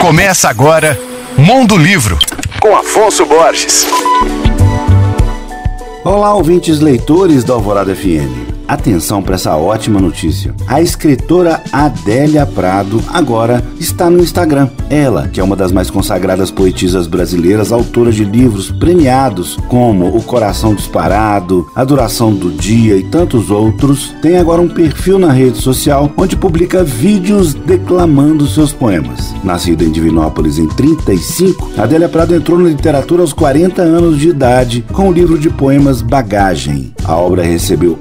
Começa agora Mundo Livro, com Afonso Borges. Olá, ouvintes leitores da Alvorada FM. Atenção para essa ótima notícia. A escritora Adélia Prado agora está no Instagram. Ela, que é uma das mais consagradas poetisas brasileiras, autora de livros premiados como O Coração Disparado, A Duração do Dia e tantos outros, tem agora um perfil na rede social onde publica vídeos declamando seus poemas. Nascida em Divinópolis em 35, Adélia Prado entrou na literatura aos 40 anos de idade com o livro de poemas Bagagem. A obra recebeu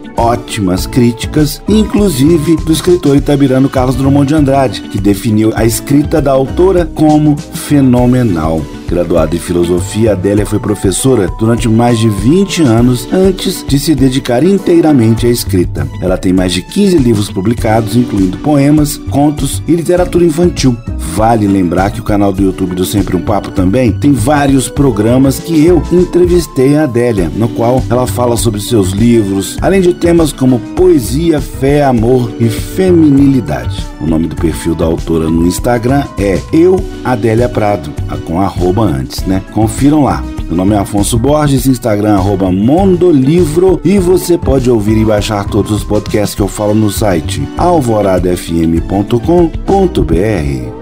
ótimas críticas, inclusive do escritor itabirano Carlos Drummond de Andrade, que definiu a escrita da autora como fenomenal. Graduada em filosofia, Adélia foi professora durante mais de 20 anos antes de se dedicar inteiramente à escrita. Ela tem mais de 15 livros publicados, incluindo poemas, contos e literatura infantil. Vale lembrar que o canal do YouTube do Sempre um Papo também tem vários programas que eu entrevistei a Adélia, no qual ela fala sobre seus livros, além de temas como poesia, fé, amor e feminilidade. O nome do perfil da autora no Instagram é Eu Adélia Prado, com arroba antes, né? Confiram lá. Meu nome é Afonso Borges, Instagram arroba Mondolivro e você pode ouvir e baixar todos os podcasts que eu falo no site alvoradafm.com.br.